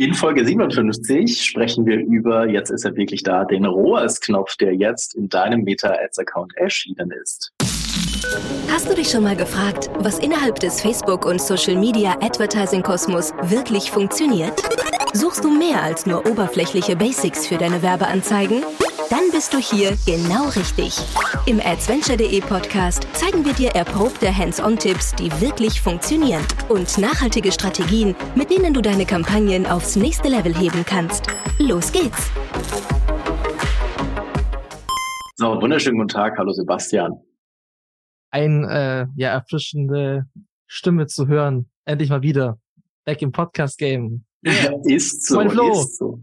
In Folge 57 sprechen wir über, jetzt ist er wirklich da, den ROAS-Knopf, der jetzt in deinem Meta-Ads-Account erschienen ist. Hast du dich schon mal gefragt, was innerhalb des Facebook- und Social-Media-Advertising-Kosmos wirklich funktioniert? Suchst du mehr als nur oberflächliche Basics für deine Werbeanzeigen? Dann bist du hier genau richtig. Im Adventure.de Podcast zeigen wir dir erprobte Hands-on-Tipps, die wirklich funktionieren und nachhaltige Strategien, mit denen du deine Kampagnen aufs nächste Level heben kannst. Los geht's! So, wunderschönen guten Tag. Hallo Sebastian. Ein, äh, ja, erfrischende Stimme zu hören. Endlich mal wieder. Back im Podcast-Game. Ist so, ist so.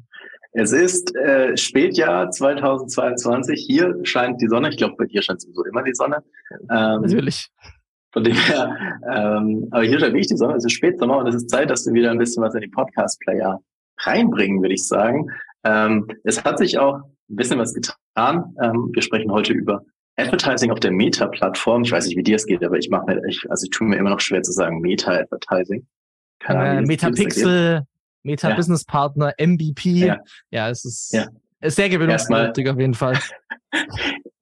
Es ist äh, Spätjahr 2022. Hier scheint die Sonne. Ich glaube, bei dir scheint sowieso immer die Sonne. Ähm, Natürlich. Von dem her, ähm, aber hier scheint wirklich die Sonne. Es ist Spätsommer und es ist Zeit, dass wir wieder ein bisschen was in die Podcast-Player reinbringen, würde ich sagen. Ähm, es hat sich auch ein bisschen was getan. Ähm, wir sprechen heute über Advertising auf der Meta-Plattform. Ich weiß nicht, wie dir es geht, aber ich mache mir, ich, also ich tue mir immer noch schwer zu sagen Meta-Advertising. Äh, Metapixel, Meta ja. Business Partner, MVP. Ja, ja es ist, ja. ist sehr gewinnungswürdig auf jeden Fall.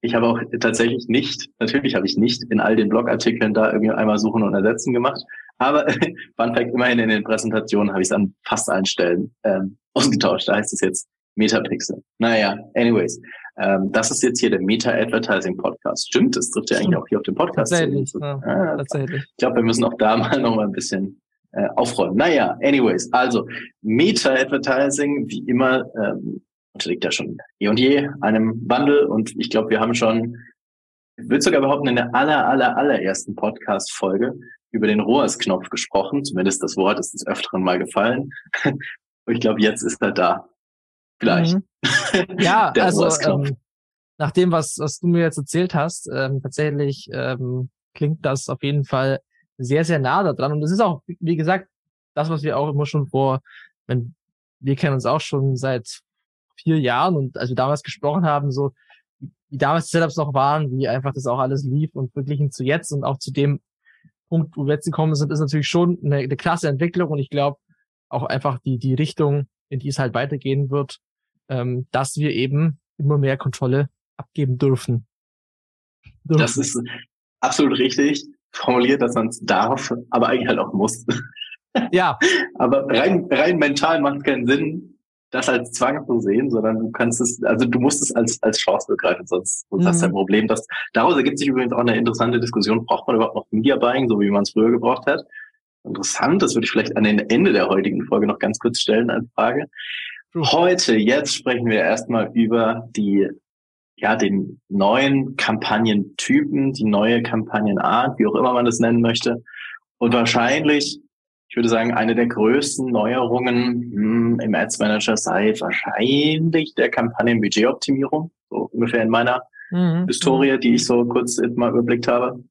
ich habe auch tatsächlich nicht, natürlich habe ich nicht in all den Blogartikeln da irgendwie einmal suchen und ersetzen gemacht. Aber Fun Fact, immerhin in den Präsentationen habe ich es an fast allen Stellen ähm, ausgetauscht. Da heißt es jetzt Metapixel. Naja, anyways. Ähm, das ist jetzt hier der Meta Advertising Podcast. Stimmt, das trifft ja eigentlich auch hier auf den Podcast. Tatsächlich. Ja, ah, tatsächlich. Ich glaube, wir müssen auch da mal noch mal ein bisschen äh, aufräumen. Naja, anyways, also Meta-Advertising, wie immer, ähm, unterliegt ja schon eh und je einem Wandel und ich glaube, wir haben schon, ich würde sogar behaupten, in der aller, aller, allerersten Podcast-Folge über den ROAS-Knopf gesprochen. Zumindest das Wort ist des Öfteren mal gefallen. und ich glaube, jetzt ist er da. Vielleicht. Mhm. Ja, also ähm, nach dem, was, was du mir jetzt erzählt hast, ähm, tatsächlich ähm, klingt das auf jeden Fall sehr, sehr nah da dran. Und das ist auch, wie gesagt, das, was wir auch immer schon vor, wenn wir kennen uns auch schon seit vier Jahren und als wir damals gesprochen haben, so wie damals die Setups noch waren, wie einfach das auch alles lief und verglichen zu jetzt und auch zu dem Punkt, wo wir jetzt gekommen sind, ist natürlich schon eine, eine klasse Entwicklung und ich glaube auch einfach die, die Richtung, in die es halt weitergehen wird, ähm, dass wir eben immer mehr Kontrolle abgeben dürfen. dürfen. Das ist absolut richtig formuliert, dass man es darf, aber eigentlich halt auch muss. Ja. aber rein, rein mental macht es keinen Sinn, das als Zwang zu sehen, sondern du kannst es, also du musst es als, als Chance begreifen, sonst, mhm. hast du ein. Problem. Das, daraus ergibt sich übrigens auch eine interessante Diskussion. Braucht man überhaupt noch Media Buying, so wie man es früher gebraucht hat? Interessant, das würde ich vielleicht an den Ende der heutigen Folge noch ganz kurz stellen als Frage. Heute, jetzt sprechen wir erstmal über die ja, den neuen Kampagnentypen, die neue Kampagnenart, wie auch immer man das nennen möchte. Und wahrscheinlich, ich würde sagen, eine der größten Neuerungen hm, im Ads Manager sei wahrscheinlich der Kampagnenbudgetoptimierung, so ungefähr in meiner mhm. Historie, die ich so kurz mal überblickt habe.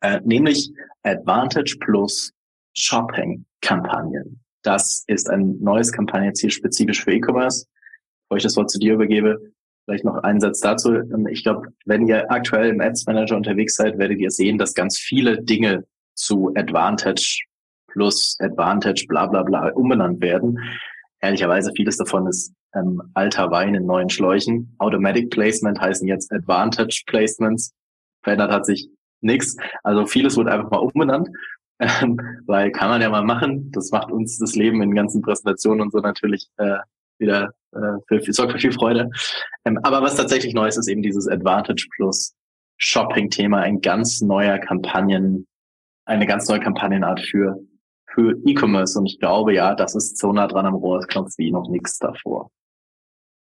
Äh, nämlich Advantage plus Shopping-Kampagnen. Das ist ein neues Kampagnenziel spezifisch für E-Commerce. Bevor ich das Wort zu dir übergebe, Vielleicht noch einen Satz dazu. Ähm, ich glaube, wenn ihr aktuell im Ads Manager unterwegs seid, werdet ihr sehen, dass ganz viele Dinge zu Advantage plus Advantage bla bla bla umbenannt werden. Ehrlicherweise vieles davon ist ähm, alter Wein in neuen Schläuchen. Automatic Placement heißen jetzt Advantage Placements. Verändert hat sich nichts. Also vieles wird einfach mal umbenannt, ähm, weil kann man ja mal machen. Das macht uns das Leben in ganzen Präsentationen und so natürlich äh, wieder äh, für, für, sorgt für viel Freude. Ähm, aber was tatsächlich neu ist, ist eben dieses Advantage Plus Shopping-Thema, ein ganz neuer Kampagnen, eine ganz neue Kampagnenart für für E-Commerce. Und ich glaube ja, das ist so nah dran am Rohrsknopf wie noch nichts davor.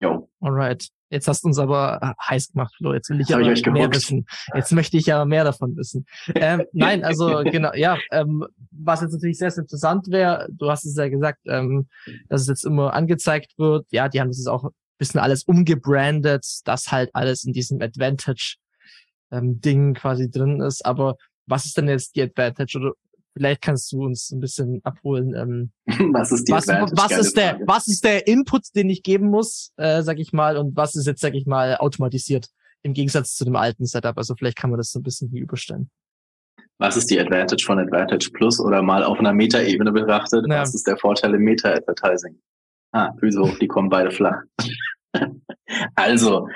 Jo. Alright. Jetzt hast du uns aber heiß gemacht, Flo. Jetzt will ich aber ich mehr wissen. Jetzt möchte ich ja mehr davon wissen. Ähm, nein, also genau, ja, ähm, was jetzt natürlich sehr, sehr interessant wäre, du hast es ja gesagt, ähm, dass es jetzt immer angezeigt wird. Ja, die haben das jetzt auch ein bisschen alles umgebrandet, dass halt alles in diesem Advantage ähm, Ding quasi drin ist. Aber was ist denn jetzt die Advantage oder Vielleicht kannst du uns ein bisschen abholen. Ähm, was ist die was, was ist der Frage. was ist der Input, den ich geben muss, äh, sag ich mal, und was ist jetzt, sag ich mal, automatisiert im Gegensatz zu dem alten Setup? Also vielleicht kann man das so ein bisschen überstellen. Was ist die Advantage von Advantage Plus oder mal auf einer Meta-Ebene betrachtet? Ja. Was ist der Vorteil im Meta-Advertising? Ah, Füße hoch, die kommen beide flach. also,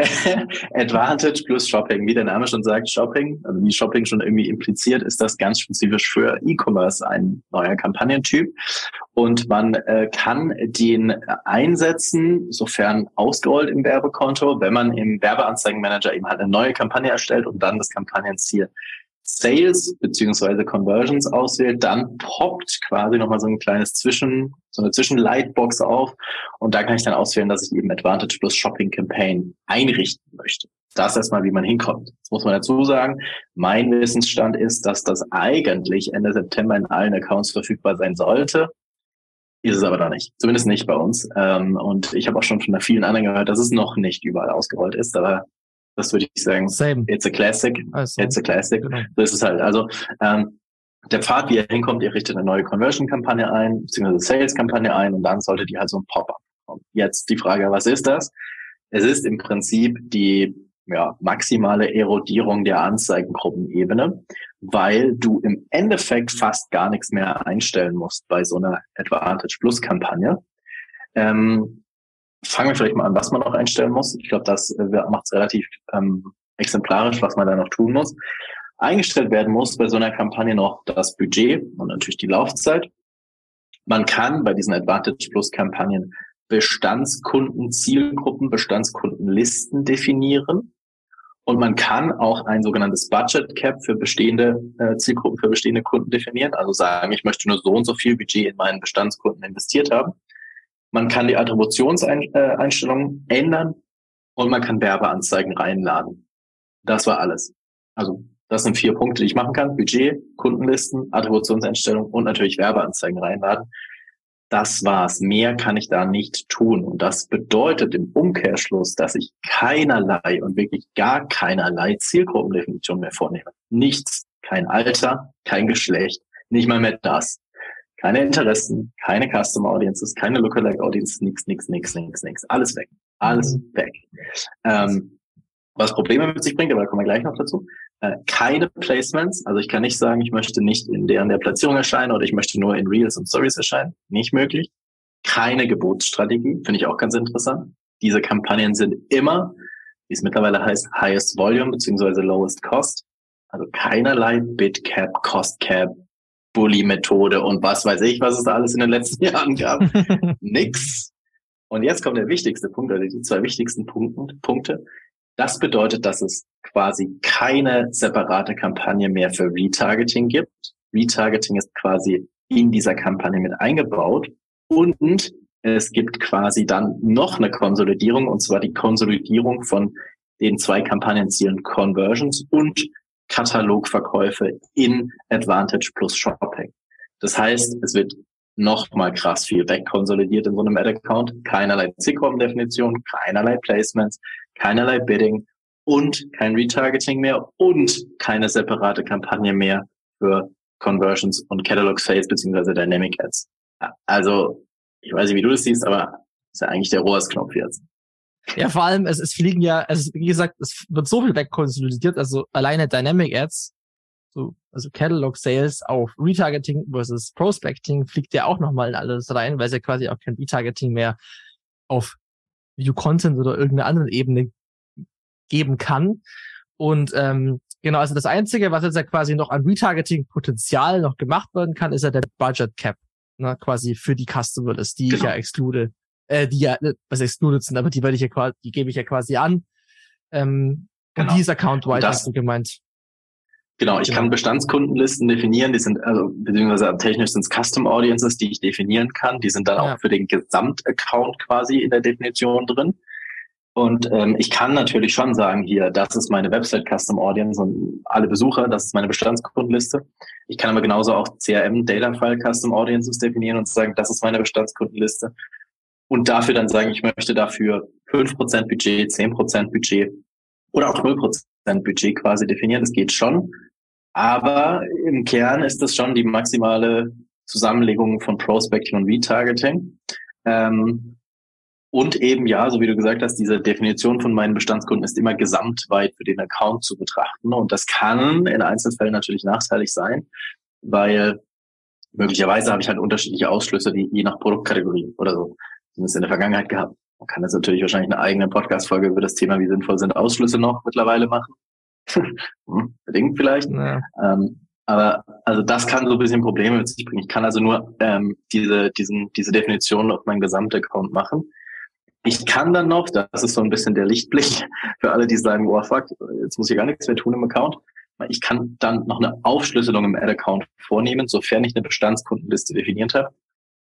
Advantage plus Shopping. Wie der Name schon sagt, Shopping, also wie Shopping schon irgendwie impliziert, ist das ganz spezifisch für E-Commerce ein neuer Kampagnentyp. Und man äh, kann den einsetzen, sofern ausgerollt im Werbekonto, wenn man im Werbeanzeigenmanager eben halt eine neue Kampagne erstellt und dann das Kampagnenziel Sales beziehungsweise Conversions auswählt, dann poppt quasi nochmal so ein kleines Zwischen, so eine Zwischenlightbox auf und da kann ich dann auswählen, dass ich eben Advantage plus Shopping Campaign einrichten möchte. Das erstmal, wie man hinkommt. Jetzt muss man dazu sagen, mein Wissensstand ist, dass das eigentlich Ende September in allen Accounts verfügbar sein sollte. Ist es aber da nicht. Zumindest nicht bei uns. Ähm, und ich habe auch schon von vielen anderen gehört, dass es noch nicht überall ausgerollt ist. Aber das würde ich sagen. Same. It's a classic. Also, it's a classic. Genau. So ist es halt. Also ähm, der Pfad, wie er hinkommt, ihr richtet eine neue Conversion-Kampagne ein, beziehungsweise Sales-Kampagne ein und dann sollte die halt so ein Pop-up kommen. Jetzt die Frage, was ist das? Es ist im Prinzip die ja, maximale Erodierung der Anzeigengruppenebene, weil du im Endeffekt fast gar nichts mehr einstellen musst bei so einer Advantage Plus Kampagne. Ähm, fangen wir vielleicht mal an, was man noch einstellen muss. Ich glaube, das äh, macht es relativ ähm, exemplarisch, was man da noch tun muss. Eingestellt werden muss bei so einer Kampagne noch das Budget und natürlich die Laufzeit. Man kann bei diesen Advantage Plus Kampagnen Bestandskunden, Zielgruppen, Bestandskundenlisten definieren. Und man kann auch ein sogenanntes Budget Cap für bestehende äh, Zielgruppen, für bestehende Kunden definieren. Also sagen, ich möchte nur so und so viel Budget in meinen Bestandskunden investiert haben. Man kann die Attributionseinstellungen ändern und man kann Werbeanzeigen reinladen. Das war alles. Also das sind vier Punkte, die ich machen kann. Budget, Kundenlisten, Attributionseinstellung und natürlich Werbeanzeigen reinladen. Das war's. Mehr kann ich da nicht tun. Und das bedeutet im Umkehrschluss, dass ich keinerlei und wirklich gar keinerlei Zielgruppendefinition mehr vornehme. Nichts. Kein Alter, kein Geschlecht, nicht mal mehr das. Keine Interessen, keine Custom Audiences, keine Lookalike Audiences, nix, nix, nix, nix, nix. Alles weg. Alles mhm. weg. Ähm, was Probleme mit sich bringt, aber da kommen wir gleich noch dazu. Äh, keine Placements, also ich kann nicht sagen, ich möchte nicht in deren der Platzierung erscheinen oder ich möchte nur in Reels und Stories erscheinen. Nicht möglich. Keine Gebotsstrategie, finde ich auch ganz interessant. Diese Kampagnen sind immer, wie es mittlerweile heißt, highest volume beziehungsweise lowest cost. Also keinerlei Bid Cap, Cost Cap, Bully-Methode und was weiß ich, was es da alles in den letzten Jahren gab. Nix. Und jetzt kommt der wichtigste Punkt, oder die zwei wichtigsten Punkte. Das bedeutet, dass es quasi keine separate Kampagne mehr für Retargeting gibt. Retargeting ist quasi in dieser Kampagne mit eingebaut und es gibt quasi dann noch eine Konsolidierung und zwar die Konsolidierung von den zwei Kampagnenzielen Conversions und Katalogverkäufe in Advantage plus Shopping. Das heißt, es wird noch mal krass viel wegkonsolidiert in so einem Ad-Account. Keinerlei Zielgruppendefinition, keinerlei Placements, keinerlei Bidding und kein Retargeting mehr und keine separate Kampagne mehr für Conversions und Catalog Sales beziehungsweise Dynamic Ads. Also, ich weiß nicht, wie du das siehst, aber ist ja eigentlich der Rohrsknopf jetzt. Ja, vor allem, es, es fliegen ja, also wie gesagt, es wird so viel wegkonsolidiert, also alleine Dynamic Ads, so, also Catalog Sales auf Retargeting versus Prospecting fliegt ja auch nochmal in alles rein, weil es ja quasi auch kein Retargeting mehr auf View Content oder irgendeiner anderen Ebene geben kann. Und ähm, genau, also das Einzige, was jetzt ja quasi noch an Retargeting-Potenzial noch gemacht werden kann, ist ja der Budget Cap, ne, quasi für die Customer List, die genau. ich ja exclude äh, die ja, äh, was excluded sind, aber die werde ich ja quasi, die gebe ich ja quasi an. Ähm, genau. Und die ist Account-wide, hast du gemeint. Genau, ich genau. kann Bestandskundenlisten definieren, die sind, also beziehungsweise technisch sind es Custom Audiences, die ich definieren kann. Die sind dann ja. auch für den Gesamtaccount quasi in der Definition drin. Und ähm, ich kann natürlich schon sagen, hier, das ist meine Website Custom Audience und alle Besucher, das ist meine Bestandskundenliste. Ich kann aber genauso auch CRM Data File Custom Audiences definieren und sagen, das ist meine Bestandskundenliste und dafür dann sagen, ich möchte dafür 5% Budget, 10% Budget oder auch 0% Budget quasi definieren. Das geht schon. Aber im Kern ist das schon die maximale Zusammenlegung von Prospecting und Retargeting. Ähm, und eben, ja, so wie du gesagt hast, diese Definition von meinen Bestandskunden ist immer gesamtweit für den Account zu betrachten. Und das kann in Einzelfällen natürlich nachteilig sein, weil möglicherweise habe ich halt unterschiedliche Ausschlüsse, die je nach Produktkategorie oder so. Zumindest in der Vergangenheit gehabt. Man kann jetzt natürlich wahrscheinlich eine eigene Podcast-Folge über das Thema, wie sinnvoll sind Ausschlüsse noch mittlerweile machen. hm, bedingt vielleicht. Ja. Ähm, aber also das kann so ein bisschen Probleme mit sich bringen. Ich kann also nur ähm, diese, diesen, diese Definition auf meinen Gesamtaccount machen. Ich kann dann noch, das ist so ein bisschen der Lichtblick für alle, die sagen, oh fuck, jetzt muss ich gar nichts mehr tun im Account. Ich kann dann noch eine Aufschlüsselung im Ad-Account vornehmen, sofern ich eine Bestandskundenliste definiert habe.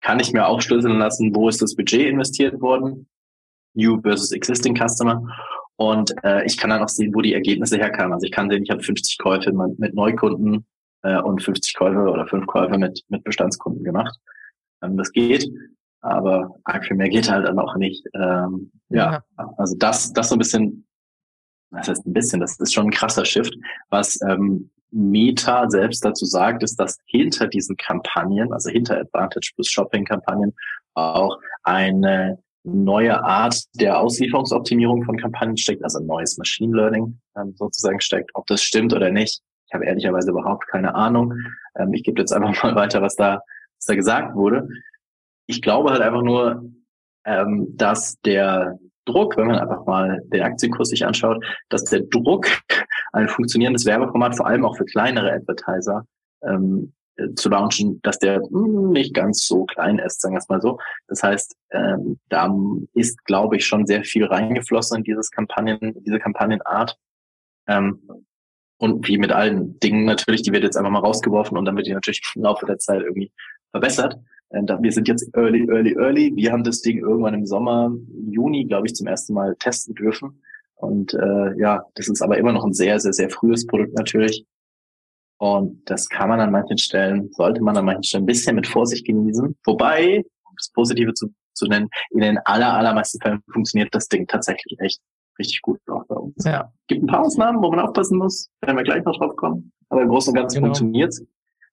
Kann ich mir aufschlüsseln lassen, wo ist das Budget investiert worden, New versus Existing Customer. Und äh, ich kann dann auch sehen, wo die Ergebnisse herkamen. Also ich kann sehen, ich habe 50 Käufe mit Neukunden äh, und 50 Käufe oder 5 Käufe mit, mit Bestandskunden gemacht. Ähm, das geht, aber arg viel mehr geht halt dann auch nicht. Ähm, ja. ja, also das, das so ein bisschen, das heißt ein bisschen, das ist schon ein krasser Shift. Was ähm, Meta selbst dazu sagt, ist, dass hinter diesen Kampagnen, also hinter Advantage plus Shopping-Kampagnen, auch eine neue Art der Auslieferungsoptimierung von Kampagnen steckt, also neues Machine Learning ähm, sozusagen steckt. Ob das stimmt oder nicht, ich habe ehrlicherweise überhaupt keine Ahnung. Ähm, ich gebe jetzt einfach mal weiter, was da, was da gesagt wurde. Ich glaube halt einfach nur, ähm, dass der Druck, wenn man einfach mal den Aktienkurs sich anschaut, dass der Druck, ein funktionierendes Werbeformat, vor allem auch für kleinere Advertiser, ähm, äh, zu launchen, dass der hm, nicht ganz so klein ist, sagen wir es mal so. Das heißt, ähm, da ist, glaube ich, schon sehr viel reingeflossen in dieses Kampagnen, diese Kampagnenart. Ähm, und wie mit allen Dingen natürlich, die wird jetzt einfach mal rausgeworfen und dann wird die natürlich im Laufe der Zeit irgendwie verbessert. Ähm, wir sind jetzt early, early, early. Wir haben das Ding irgendwann im Sommer, Juni, glaube ich, zum ersten Mal testen dürfen. Und äh, ja, das ist aber immer noch ein sehr, sehr, sehr frühes Produkt natürlich. Und das kann man an manchen Stellen, sollte man an manchen Stellen ein bisschen mit Vorsicht genießen. Wobei, um das Positive zu, zu nennen, in den aller, allermeisten Fällen funktioniert das Ding tatsächlich echt richtig gut auch bei uns. Ja. Gibt ein paar Ausnahmen, wo man aufpassen muss, werden wir gleich noch drauf kommen. Aber im Großen und Ganzen genau. funktioniert's.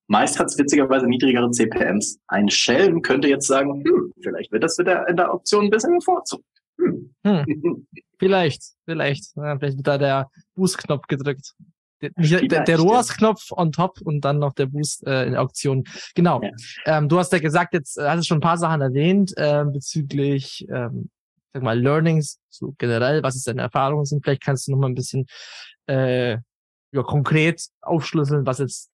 Meist hat es witzigerweise niedrigere CPMs. Ein Schelm könnte jetzt sagen, hm, vielleicht wird das wieder in der Option ein bisschen bevorzugt. Hm. Hm. vielleicht, vielleicht. Ja, vielleicht wird da der Boost-Knopf gedrückt. Der, der, der ROAS-Knopf on top und dann noch der Boost äh, in der Auktion. Genau. Ja. Ähm, du hast ja gesagt, jetzt äh, hast du schon ein paar Sachen erwähnt äh, bezüglich ähm, sag mal, Learnings, so generell, was es deine Erfahrungen sind. Vielleicht kannst du noch mal ein bisschen äh, ja, konkret aufschlüsseln, was jetzt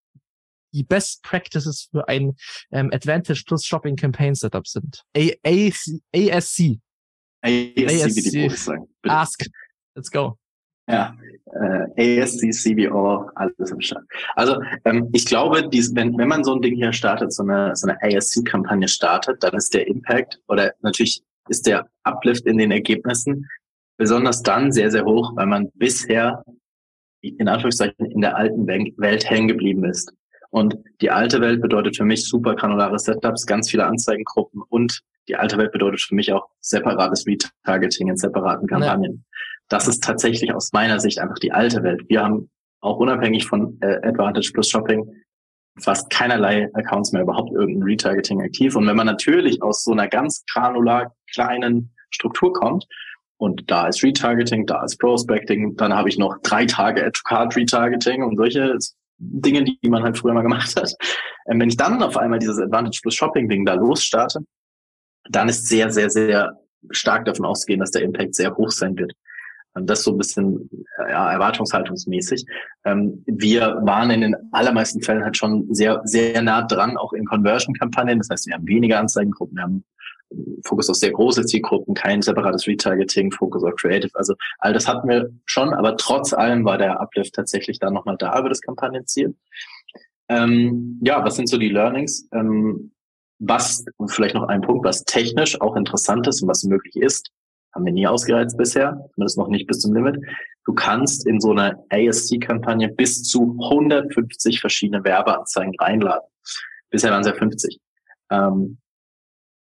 die Best Practices für ein ähm, Advantage Plus Shopping Campaign Setup sind. A A C ASC. ASC, ASC. Ask. Let's go. Ja, äh, ASC, CBO, alles im Start. Also ähm, ich glaube, dies, wenn, wenn man so ein Ding hier startet, so eine, so eine ASC-Kampagne startet, dann ist der Impact oder natürlich ist der Uplift in den Ergebnissen besonders dann sehr, sehr hoch, weil man bisher in Anführungszeichen in der alten Welt hängen geblieben ist. Und die alte Welt bedeutet für mich super granulare Setups, ganz viele Anzeigengruppen und die alte Welt bedeutet für mich auch separates Retargeting in separaten Kampagnen. Ja. Das ist tatsächlich aus meiner Sicht einfach die alte Welt. Wir haben auch unabhängig von äh, Advantage Plus Shopping fast keinerlei Accounts mehr überhaupt irgendein Retargeting aktiv. Und wenn man natürlich aus so einer ganz granular kleinen Struktur kommt, und da ist Retargeting, da ist Prospecting, dann habe ich noch drei Tage Add-to-Card Retargeting und solche Dinge, die man halt früher mal gemacht hat. Ähm, wenn ich dann auf einmal dieses Advantage plus Shopping Ding da losstarte, dann ist sehr, sehr, sehr stark davon auszugehen, dass der Impact sehr hoch sein wird. Das so ein bisschen ja, erwartungshaltungsmäßig. Ähm, wir waren in den allermeisten Fällen halt schon sehr, sehr nah dran, auch in Conversion-Kampagnen. Das heißt, wir haben weniger Anzeigengruppen, wir haben Fokus auf sehr große Zielgruppen, kein separates Retargeting, Fokus auf Creative. Also all das hatten wir schon, aber trotz allem war der Uplift tatsächlich dann nochmal da über das Kampagnenziel. Ähm, ja, was sind so die Learnings? Ähm, was, vielleicht noch ein Punkt, was technisch auch interessant ist und was möglich ist, haben wir nie ausgereizt bisher, zumindest noch nicht bis zum Limit. Du kannst in so eine ASC-Kampagne bis zu 150 verschiedene Werbeanzeigen reinladen. Bisher waren es ja 50. Ähm,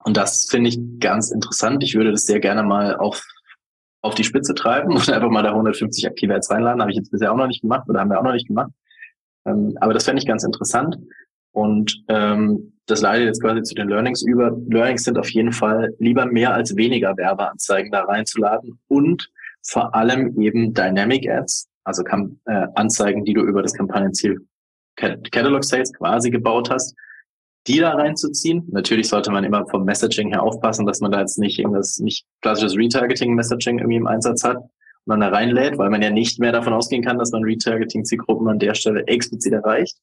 und das finde ich ganz interessant. Ich würde das sehr gerne mal auf, auf die Spitze treiben und einfach mal da 150 aktive Ads reinladen. Habe ich jetzt bisher auch noch nicht gemacht oder haben wir auch noch nicht gemacht. Ähm, aber das fände ich ganz interessant. Und ähm, das leitet jetzt quasi zu den Learnings über. Learnings sind auf jeden Fall lieber mehr als weniger Werbeanzeigen da reinzuladen und vor allem eben Dynamic Ads, also kann, äh, Anzeigen, die du über das Kampagnenziel Catalog Sales quasi gebaut hast, die da reinzuziehen. Natürlich sollte man immer vom Messaging her aufpassen, dass man da jetzt nicht irgendwas, nicht klassisches Retargeting-Messaging irgendwie im Einsatz hat und dann da reinlädt, weil man ja nicht mehr davon ausgehen kann, dass man Retargeting-Zielgruppen an der Stelle explizit erreicht.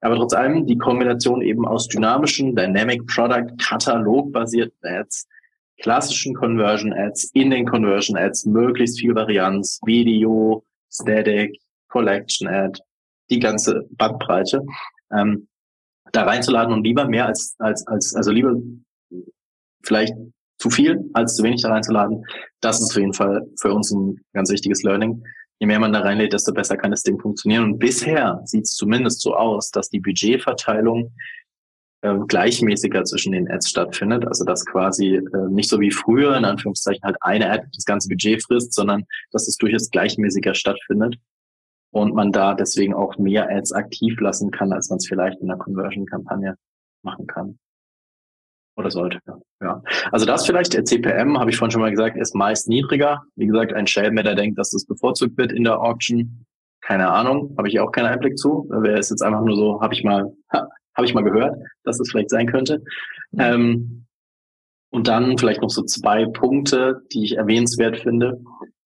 Aber trotz allem die Kombination eben aus dynamischen, Dynamic Product, Katalog-basierten Ads, klassischen Conversion Ads, in den Conversion Ads, möglichst viel Varianz, Video, Static, Collection Ad, die ganze Bandbreite. Ähm, da reinzuladen und lieber mehr als, als, als, also lieber vielleicht zu viel als zu wenig da reinzuladen. Das ist auf jeden Fall für uns ein ganz wichtiges Learning. Je mehr man da reinlädt, desto besser kann das Ding funktionieren. Und bisher sieht es zumindest so aus, dass die Budgetverteilung äh, gleichmäßiger zwischen den Ads stattfindet. Also dass quasi äh, nicht so wie früher, in Anführungszeichen, halt eine Ad das ganze Budget frisst, sondern dass es durchaus gleichmäßiger stattfindet und man da deswegen auch mehr Ads aktiv lassen kann, als man es vielleicht in einer Conversion-Kampagne machen kann. Oder sollte, ja. Also das vielleicht, der CPM, habe ich vorhin schon mal gesagt, ist meist niedriger. Wie gesagt, ein Shellmer, der denkt, dass das bevorzugt wird in der Auction. Keine Ahnung, habe ich auch keinen Einblick zu. Wer ist jetzt einfach nur so, habe ich mal, ha, habe ich mal gehört, dass das vielleicht sein könnte. Mhm. Ähm, und dann vielleicht noch so zwei Punkte, die ich erwähnenswert finde.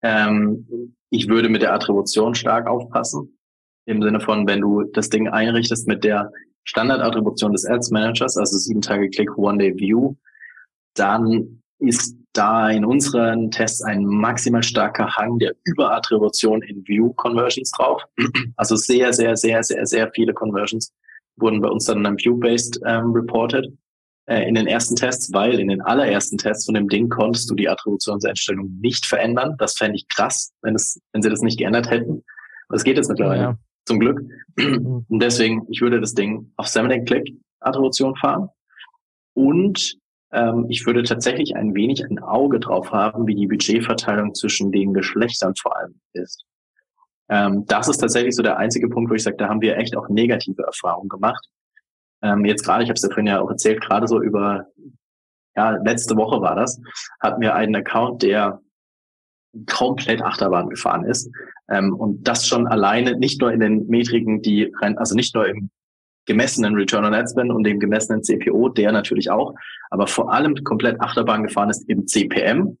Ähm, ich würde mit der Attribution stark aufpassen. Im Sinne von, wenn du das Ding einrichtest mit der Standardattribution des Ads Managers, also sieben Tage Click, One Day View, dann ist da in unseren Tests ein maximal starker Hang der Überattribution in View Conversions drauf. Also sehr, sehr, sehr, sehr, sehr viele Conversions wurden bei uns dann in einem View-based ähm, reported äh, in den ersten Tests, weil in den allerersten Tests von dem Ding konntest du die Attributionseinstellung nicht verändern. Das fände ich krass, wenn es, wenn sie das nicht geändert hätten. Das geht jetzt mittlerweile. Ja. Zum Glück. Mhm. Und deswegen, ich würde das Ding auf Seven Click Attribution fahren. Und ähm, ich würde tatsächlich ein wenig ein Auge drauf haben, wie die Budgetverteilung zwischen den Geschlechtern vor allem ist. Ähm, das ist tatsächlich so der einzige Punkt, wo ich sage, da haben wir echt auch negative Erfahrungen gemacht. Ähm, jetzt gerade, ich habe es ja vorhin ja auch erzählt, gerade so über, ja, letzte Woche war das, hatten wir einen Account, der komplett Achterbahn gefahren ist. Ähm, und das schon alleine, nicht nur in den Metriken, die rein, also nicht nur im gemessenen Return on Ad Spend und dem gemessenen CPO, der natürlich auch, aber vor allem komplett Achterbahn gefahren ist im CPM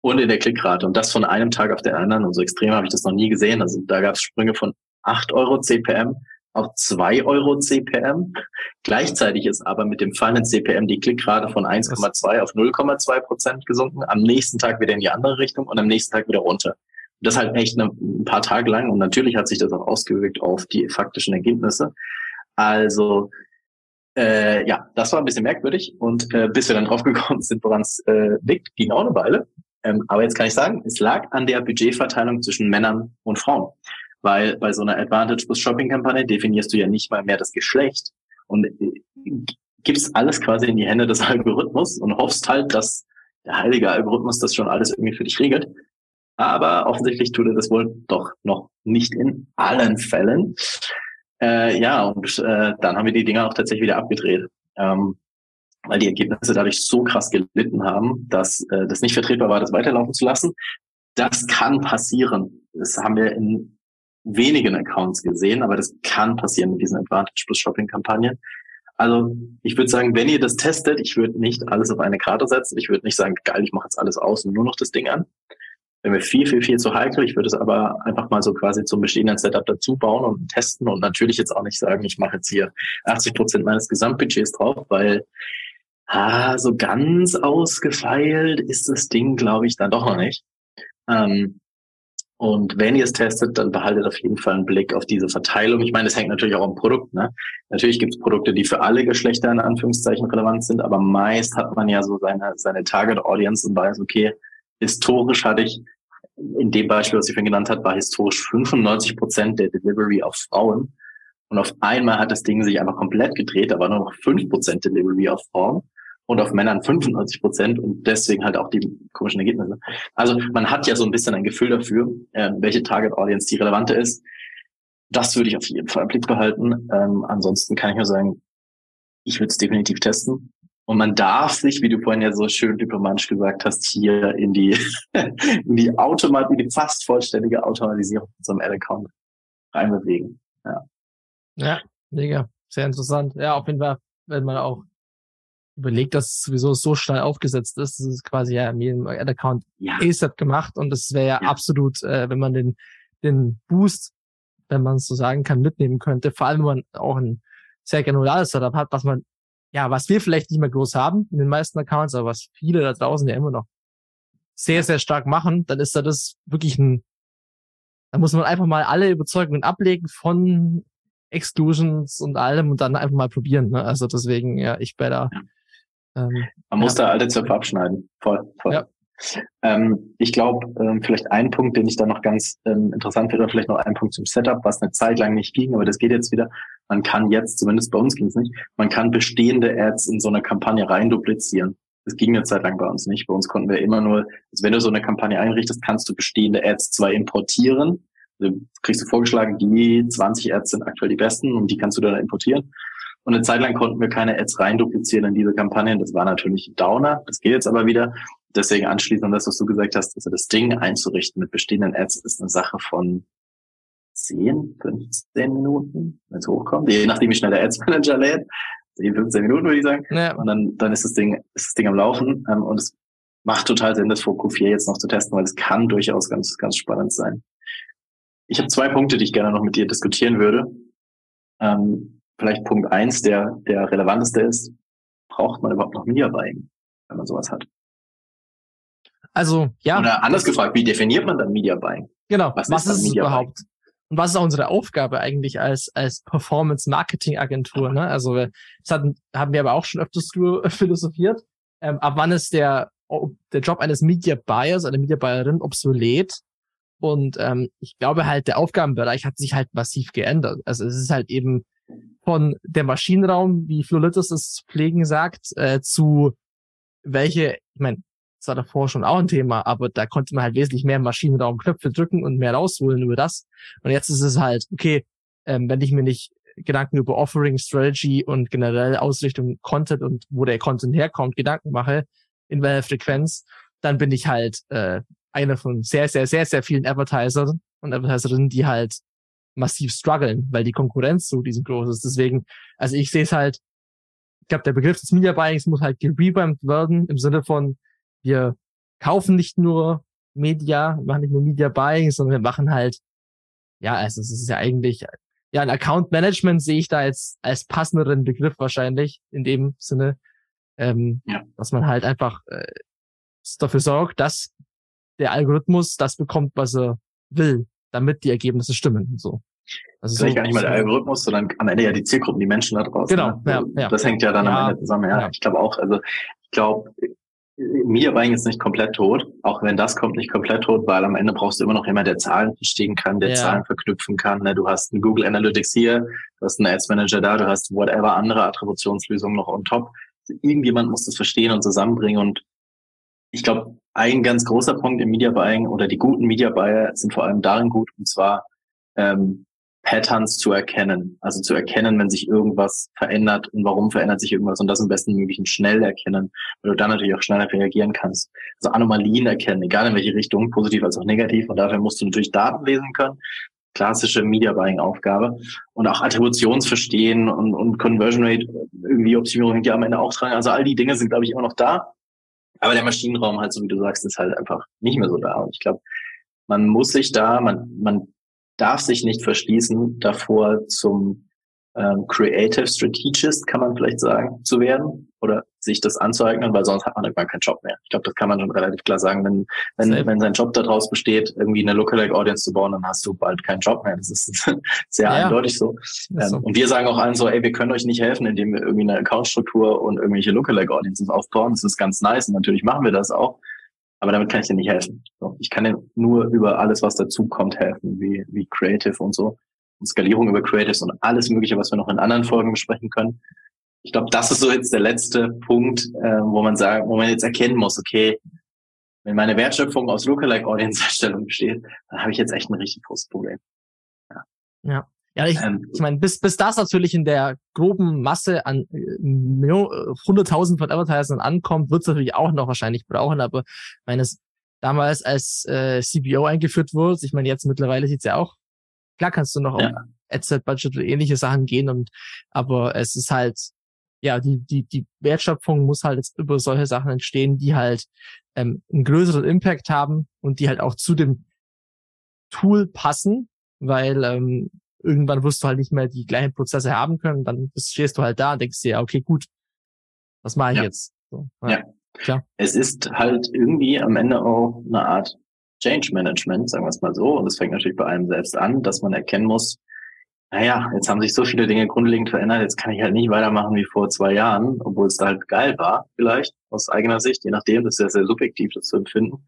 und in der Klickrate. Und das von einem Tag auf den anderen. Und so extrem habe ich das noch nie gesehen. Also da gab es Sprünge von 8 Euro CPM auf 2 Euro CPM. Gleichzeitig ist aber mit dem fallenden CPM die Klickrate von 1,2 auf 0,2 Prozent gesunken. Am nächsten Tag wieder in die andere Richtung und am nächsten Tag wieder runter. Das halt echt ein paar Tage lang und natürlich hat sich das auch ausgewirkt auf die faktischen Ergebnisse. Also äh, ja, das war ein bisschen merkwürdig und äh, bis wir dann drauf gekommen sind, woran es äh, liegt, ging auch eine Weile. Ähm, aber jetzt kann ich sagen, es lag an der Budgetverteilung zwischen Männern und Frauen. Weil bei so einer Advantage plus Shopping Kampagne definierst du ja nicht mal mehr das Geschlecht und äh, gibst alles quasi in die Hände des Algorithmus und hoffst halt, dass der heilige Algorithmus das schon alles irgendwie für dich regelt. Aber offensichtlich tut er das wohl doch noch nicht in allen Fällen. Äh, ja, und äh, dann haben wir die Dinger auch tatsächlich wieder abgedreht. Ähm, weil die Ergebnisse dadurch so krass gelitten haben, dass äh, das nicht vertretbar war, das weiterlaufen zu lassen. Das kann passieren. Das haben wir in wenigen Accounts gesehen, aber das kann passieren mit diesen Advantage Plus Shopping Kampagnen. Also ich würde sagen, wenn ihr das testet, ich würde nicht alles auf eine Karte setzen. Ich würde nicht sagen, geil, ich mache jetzt alles aus und nur noch das Ding an. Wenn wir viel, viel, viel zu heikel. Ich würde es aber einfach mal so quasi zum bestehenden Setup dazu bauen und testen und natürlich jetzt auch nicht sagen, ich mache jetzt hier 80 Prozent meines Gesamtbudgets drauf, weil ah, so ganz ausgefeilt ist das Ding, glaube ich, dann doch noch nicht. Ähm, und wenn ihr es testet, dann behaltet auf jeden Fall einen Blick auf diese Verteilung. Ich meine, es hängt natürlich auch am Produkt. Ne? Natürlich gibt es Produkte, die für alle Geschlechter in Anführungszeichen relevant sind, aber meist hat man ja so seine, seine Target Audience und weiß, okay, historisch hatte ich, in dem Beispiel, was ich vorhin genannt habe, war historisch 95 Prozent der Delivery auf Frauen. Und auf einmal hat das Ding sich einfach komplett gedreht, war nur noch 5 Prozent Delivery auf Frauen und auf Männern 95 Prozent und deswegen halt auch die komischen Ergebnisse. Also man hat ja so ein bisschen ein Gefühl dafür, äh, welche Target Audience die relevante ist. Das würde ich auf jeden Fall im Blick behalten. Ähm, ansonsten kann ich nur sagen, ich würde es definitiv testen. Und man darf sich, wie du vorhin ja so schön diplomatisch gesagt hast, hier in die, in die Automat, in die fast vollständige Automatisierung von so einem Ad-Account reinbewegen. Ja. ja, mega. Sehr interessant. Ja, auf jeden Fall wenn man auch überlegt, dass es sowieso so schnell aufgesetzt ist. Das ist quasi ja in jedem Ad-Account ja. ASAP gemacht und das wäre ja, ja, absolut, äh, wenn man den, den Boost, wenn man es so sagen kann, mitnehmen könnte. Vor allem, wenn man auch ein sehr granulales Setup hat, was man, ja, was wir vielleicht nicht mehr groß haben in den meisten Accounts, aber was viele da draußen ja immer noch sehr, sehr stark machen, dann ist da das wirklich ein, da muss man einfach mal alle Überzeugungen ablegen von Exclusions und allem und dann einfach mal probieren. Ne? Also deswegen, ja, ich bei da. Ähm, man muss ja. da alte Zöpfe abschneiden. Voll, voll. Ja. Ähm, ich glaube, ähm, vielleicht ein Punkt, den ich da noch ganz ähm, interessant finde, oder vielleicht noch ein Punkt zum Setup, was eine Zeit lang nicht ging, aber das geht jetzt wieder. Man kann jetzt, zumindest bei uns ging es nicht, man kann bestehende Ads in so eine Kampagne rein duplizieren. Das ging eine Zeit lang bei uns nicht. Bei uns konnten wir immer nur, also wenn du so eine Kampagne einrichtest, kannst du bestehende Ads zwar importieren, also kriegst du vorgeschlagen, die 20 Ads sind aktuell die besten und die kannst du dann importieren. Und eine Zeit lang konnten wir keine Ads rein duplizieren in diese Kampagnen. Das war natürlich Downer. Das geht jetzt aber wieder. Deswegen anschließend an das, was du gesagt hast, also das Ding einzurichten mit bestehenden Ads ist eine Sache von 10, 15 Minuten, wenn es hochkommt, je nachdem wie schnell der Ads Manager lädt. 10, 15 Minuten würde ich sagen. Ja. Und dann, dann ist das Ding, ist das Ding am Laufen. Ähm, und es macht total Sinn, das vor Q4 jetzt noch zu testen, weil es kann durchaus ganz, ganz spannend sein. Ich habe zwei Punkte, die ich gerne noch mit dir diskutieren würde. Ähm, vielleicht Punkt eins, der der relevanteste ist. Braucht man überhaupt noch Media Buying, wenn man sowas hat? Also, ja. Oder anders gefragt, wie definiert man dann Media Buying? Genau, was, was ist, ist es überhaupt? Buying? Und was ist auch unsere Aufgabe eigentlich als, als Performance-Marketing-Agentur? Ne? Also das hatten, haben wir aber auch schon öfters philosophiert. Ähm, ab wann ist der, der Job eines Media Buyers, einer Media Buyerin obsolet? Und ähm, ich glaube halt, der Aufgabenbereich hat sich halt massiv geändert. Also es ist halt eben von der Maschinenraum, wie Floritus es pflegen sagt, äh, zu welche, ich meine, das war davor schon auch ein Thema, aber da konnte man halt wesentlich mehr Maschinenraum Knöpfe drücken und mehr rausholen über das. Und jetzt ist es halt, okay, ähm, wenn ich mir nicht Gedanken über Offering, Strategy und generell Ausrichtung Content und wo der Content herkommt, Gedanken mache, in welcher Frequenz, dann bin ich halt äh, einer von sehr, sehr, sehr, sehr vielen Advertisern und Advertiserinnen, die halt massiv strugglen, weil die Konkurrenz so riesengroß ist. Deswegen, also ich sehe es halt, ich glaube, der Begriff des Media Buyings muss halt gerevamped werden im Sinne von, wir kaufen nicht nur Media, machen nicht nur Media Buying, sondern wir machen halt, ja, also es ist ja eigentlich, ja, ein Account Management sehe ich da jetzt als passenderen Begriff wahrscheinlich in dem Sinne, ähm, ja. dass man halt einfach äh, dafür sorgt, dass der Algorithmus das bekommt, was er will, damit die Ergebnisse stimmen und so. Das ist vielleicht gar nicht mal der Algorithmus, sondern am Ende ja die Zielgruppen, die Menschen da draußen. Genau, ne? ja, ja. Das hängt ja dann ja, am Ende zusammen. Ja, ja. ich glaube auch, also ich glaube, Media Buying ist nicht komplett tot, auch wenn das kommt nicht komplett tot, weil am Ende brauchst du immer noch jemanden, der Zahlen verstehen kann, der ja. Zahlen verknüpfen kann. Ne? Du hast einen Google Analytics hier, du hast einen Ads Manager da, du hast whatever andere Attributionslösungen noch on top. Irgendjemand muss das verstehen und zusammenbringen und ich glaube, ein ganz großer Punkt im Media Buying oder die guten Media Buyer sind vor allem darin gut, und zwar ähm, Patterns zu erkennen. Also zu erkennen, wenn sich irgendwas verändert und warum verändert sich irgendwas und das im besten möglichen schnell erkennen, weil du dann natürlich auch schneller reagieren kannst. Also Anomalien erkennen, egal in welche Richtung, positiv als auch negativ. Und dafür musst du natürlich Daten lesen können. Klassische Media Buying Aufgabe und auch Attributionsverstehen und, und Conversion Rate irgendwie Optimierung die am Ende auch tragen. Also all die Dinge sind, glaube ich, immer noch da. Aber der Maschinenraum halt, so wie du sagst, ist halt einfach nicht mehr so da. Und ich glaube, man muss sich da, man, man darf sich nicht verschließen, davor zum ähm, Creative Strategist, kann man vielleicht sagen, zu werden oder sich das anzueignen, weil sonst hat man irgendwann keinen Job mehr. Ich glaube, das kann man schon relativ klar sagen. Wenn, wenn, wenn sein Job daraus besteht, irgendwie eine Lookalike Audience zu bauen, dann hast du bald keinen Job mehr. Das ist sehr ja, eindeutig so. Ähm, so. Und wir sagen auch allen so, ey, wir können euch nicht helfen, indem wir irgendwie eine Accountstruktur und irgendwelche Lookalike Audiences aufbauen. Das ist ganz nice und natürlich machen wir das auch. Aber damit kann ich dir nicht helfen. Ich kann dir nur über alles, was dazukommt, helfen, wie, wie Creative und so. Und Skalierung über Creatives und alles Mögliche, was wir noch in anderen Folgen besprechen können. Ich glaube, das ist so jetzt der letzte Punkt, äh, wo man sagt, wo man jetzt erkennen muss, okay, wenn meine Wertschöpfung aus Lookalike Audience Erstellung besteht, dann habe ich jetzt echt ein richtig großes Problem. Ja. ja. Ja, ich, ähm, ich meine, bis, bis das natürlich in der groben Masse an äh, hunderttausend von Advertisern ankommt, wird es natürlich auch noch wahrscheinlich brauchen, aber ich meine, es, damals als äh, CBO eingeführt wurde, ich meine, jetzt mittlerweile sieht's ja auch, klar kannst du noch ja. um Adset-Budget und ähnliche Sachen gehen und aber es ist halt, ja, die, die, die Wertschöpfung muss halt jetzt über solche Sachen entstehen, die halt ähm, einen größeren Impact haben und die halt auch zu dem Tool passen, weil ähm, irgendwann wirst du halt nicht mehr die gleichen Prozesse haben können. Dann stehst du halt da und denkst dir, okay, gut, was mache ich ja. jetzt? So, ja. ja. Klar. Es ist halt irgendwie am Ende auch eine Art Change Management, sagen wir es mal so. Und es fängt natürlich bei einem selbst an, dass man erkennen muss, naja, jetzt haben sich so viele Dinge grundlegend verändert, jetzt kann ich halt nicht weitermachen wie vor zwei Jahren, obwohl es da halt geil war, vielleicht, aus eigener Sicht, je nachdem, das ist ja sehr subjektiv, das zu empfinden.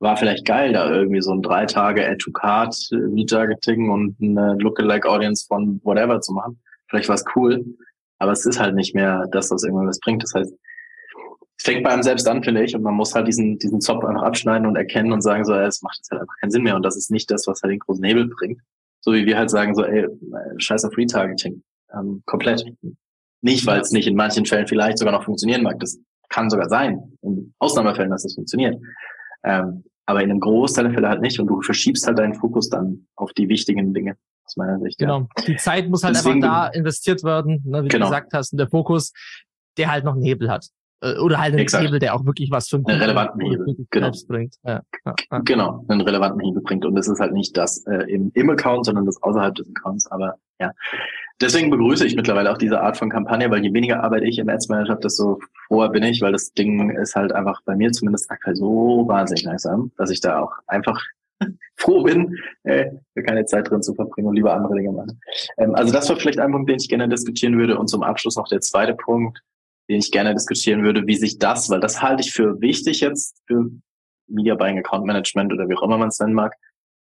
War vielleicht geil, da irgendwie so ein drei Tage Add-to-Card, Retargeting und eine Lookalike-Audience von whatever zu machen. Vielleicht war es cool, aber es ist halt nicht mehr das, was irgendwann was bringt. Das heißt, es fängt bei einem selbst an, finde ich, und man muss halt diesen, diesen Zopf einfach abschneiden und erkennen und sagen so, es macht jetzt halt einfach keinen Sinn mehr und das ist nicht das, was halt den großen Hebel bringt. So wie wir halt sagen so, ey, scheiß auf Retargeting. Ähm, komplett. Nicht, weil es nicht in manchen Fällen vielleicht sogar noch funktionieren mag. Das kann sogar sein. In Ausnahmefällen, dass es funktioniert. Ähm, aber in einem Großteil der Fälle halt nicht und du verschiebst halt deinen Fokus dann auf die wichtigen Dinge aus meiner Sicht. Genau. Ja. Die Zeit muss halt Deswegen, einfach da investiert werden, ne, wie genau. du gesagt hast, und der Fokus, der halt noch einen Hebel hat. Äh, oder halt einen Exakt. Hebel, der auch wirklich was für einen, relevanten Hebel genau. bringt. Ja, ja. Genau, einen relevanten Hebel bringt. Und das ist halt nicht das äh, im, im Account, sondern das außerhalb des Accounts. Aber ja, deswegen begrüße ich mittlerweile auch diese Art von Kampagne, weil je weniger arbeite ich im Ads Manager, desto froher bin ich, weil das Ding ist halt einfach bei mir zumindest aktuell so wahnsinnig langsam, dass ich da auch einfach froh bin, äh, keine Zeit drin zu verbringen und lieber andere Dinge machen. Ähm, also das war vielleicht ein Punkt, den ich gerne diskutieren würde. Und zum Abschluss noch der zweite Punkt den ich gerne diskutieren würde, wie sich das, weil das halte ich für wichtig jetzt für Media Buying Account Management oder wie auch immer man es nennen mag.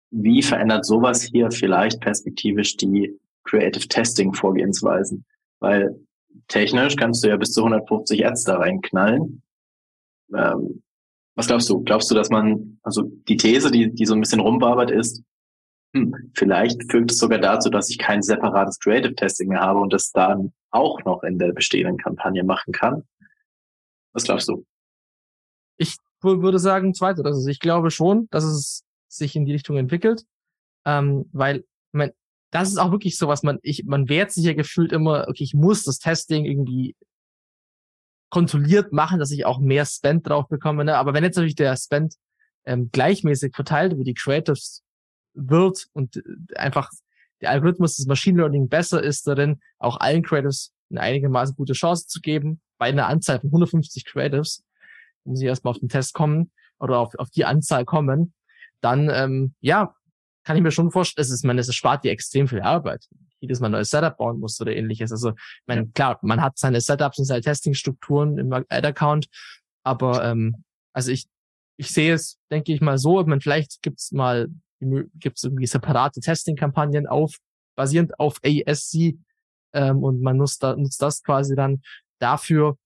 Wie verändert sowas hier vielleicht perspektivisch die Creative Testing Vorgehensweisen? Weil technisch kannst du ja bis zu 150 Ads da reinknallen. Ähm, was glaubst du? Glaubst du, dass man, also die These, die, die so ein bisschen rumbarbert ist, hm, vielleicht führt es sogar dazu, dass ich kein separates Creative Testing mehr habe und das dann auch noch in der bestehenden Kampagne machen kann. Was glaubst du? Ich würde sagen, zweite. Also ich glaube schon, dass es sich in die Richtung entwickelt, ähm, weil man, das ist auch wirklich so, was man, ich, man wehrt sich ja gefühlt immer, okay, ich muss das Testing irgendwie kontrolliert machen, dass ich auch mehr Spend drauf bekomme. Ne? Aber wenn jetzt natürlich der Spend ähm, gleichmäßig verteilt über die Creatives wird und äh, einfach der Algorithmus des Machine Learning besser ist darin, auch allen Creatives eine einigermaßen gute Chance zu geben. Bei einer Anzahl von 150 Creatives muss ich erstmal auf den Test kommen oder auf, auf die Anzahl kommen. Dann, ähm, ja, kann ich mir schon vorstellen, es ist, man, es spart dir extrem viel Arbeit. Jedes Mal ein neues Setup bauen muss oder ähnliches. Also, ich meine, klar, man hat seine Setups und seine Testing-Strukturen im Ad-Account, aber ähm, also ich, ich sehe es, denke ich mal so, man vielleicht gibt's mal gibt es irgendwie separate Testing-Kampagnen auf, basierend auf ASC ähm, und man nutzt, da, nutzt das quasi dann dafür.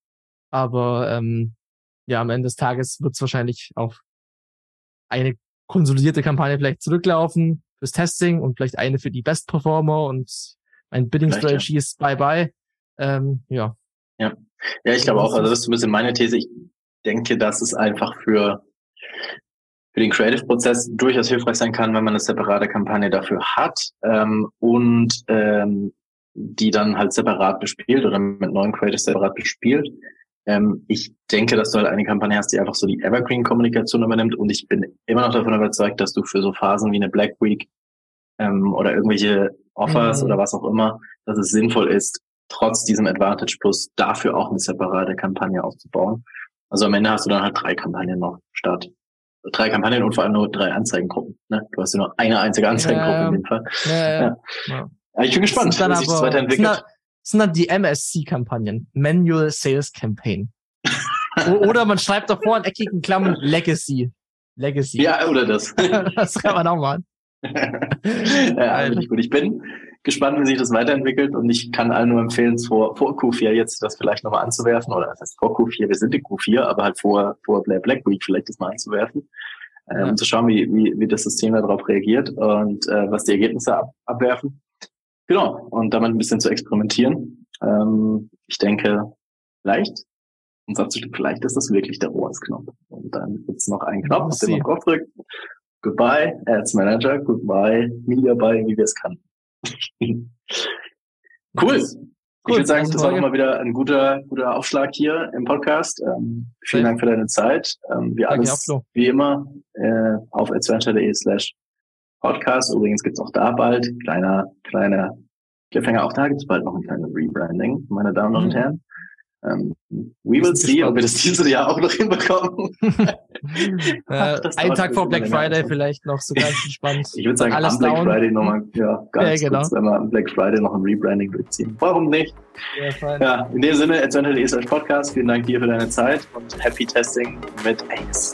Aber ähm, ja, am Ende des Tages wird es wahrscheinlich auf eine konsolidierte Kampagne vielleicht zurücklaufen fürs Testing und vielleicht eine für die Best Performer und ein Bidding Strategy ja. ist bye bye. Ähm, ja. Ja. Ja, ich glaube auch, also das ist ein bisschen meine These. Ich denke, dass es einfach für für den Creative-Prozess durchaus hilfreich sein kann, wenn man eine separate Kampagne dafür hat ähm, und ähm, die dann halt separat bespielt oder mit neuen Creatives separat bespielt. Ähm, ich denke, dass du halt eine Kampagne hast, die einfach so die Evergreen-Kommunikation übernimmt und ich bin immer noch davon überzeugt, dass du für so Phasen wie eine Black Week ähm, oder irgendwelche Offers mhm. oder was auch immer, dass es sinnvoll ist, trotz diesem Advantage Plus dafür auch eine separate Kampagne aufzubauen. Also am Ende hast du dann halt drei Kampagnen noch statt drei Kampagnen und vor allem nur drei Anzeigengruppen. Ne? Du hast ja nur eine einzige Anzeigengruppe ja, in dem Fall. Ja, ja. Ich bin gespannt, wie sich das weiterentwickelt. Das sind dann die MSC-Kampagnen, Manual Sales Campaign. oder man schreibt davor in eckigen Klammern Legacy. Legacy. Ja, oder das. das kann man auch machen. ja, eigentlich gut. Ich bin gespannt, wie sich das weiterentwickelt und ich kann allen nur empfehlen, vor, vor Q4 jetzt das vielleicht nochmal anzuwerfen oder das heißt vor Q4, wir sind in Q4, aber halt vor, vor Black Week vielleicht das mal anzuwerfen, äh, ja. zu schauen, wie, wie, wie das System darauf reagiert und äh, was die Ergebnisse ab, abwerfen. Genau, und damit ein bisschen zu experimentieren. Ähm, ich denke, vielleicht, und sagst du, vielleicht ist das wirklich der ROAS-Knopf. Und dann gibt's noch einen Knopf, auf den man drauf drückt. Goodbye, Ads Manager, goodbye, Media Buy, wie wir es kannten. cool. Cool. Ich würde sagen, das war auch mal wieder ein guter, guter Aufschlag hier im Podcast. Ähm, vielen Dank für deine Zeit. Ähm, wir alles, wie immer, äh, auf adventure.de slash Podcast. Übrigens gibt's auch da bald kleiner, kleiner Cliffhanger. Auch da gibt's bald noch ein kleines Rebranding, meine Damen und mhm. Herren. Ähm, we will see, ob wir das dieses Jahr auch noch hinbekommen. äh, ein Tag vor Black Friday vielleicht noch so ganz entspannt. ich würde sagen, Alles am Black down. Friday nochmal, ja, ganz ja, genau. kurz, wenn wir am Black Friday noch ein Rebranding durchziehen. Warum nicht? Ja, ja in dem Sinne, adventure.de slash Podcast. Vielen Dank dir für deine Zeit und happy testing mit Ace.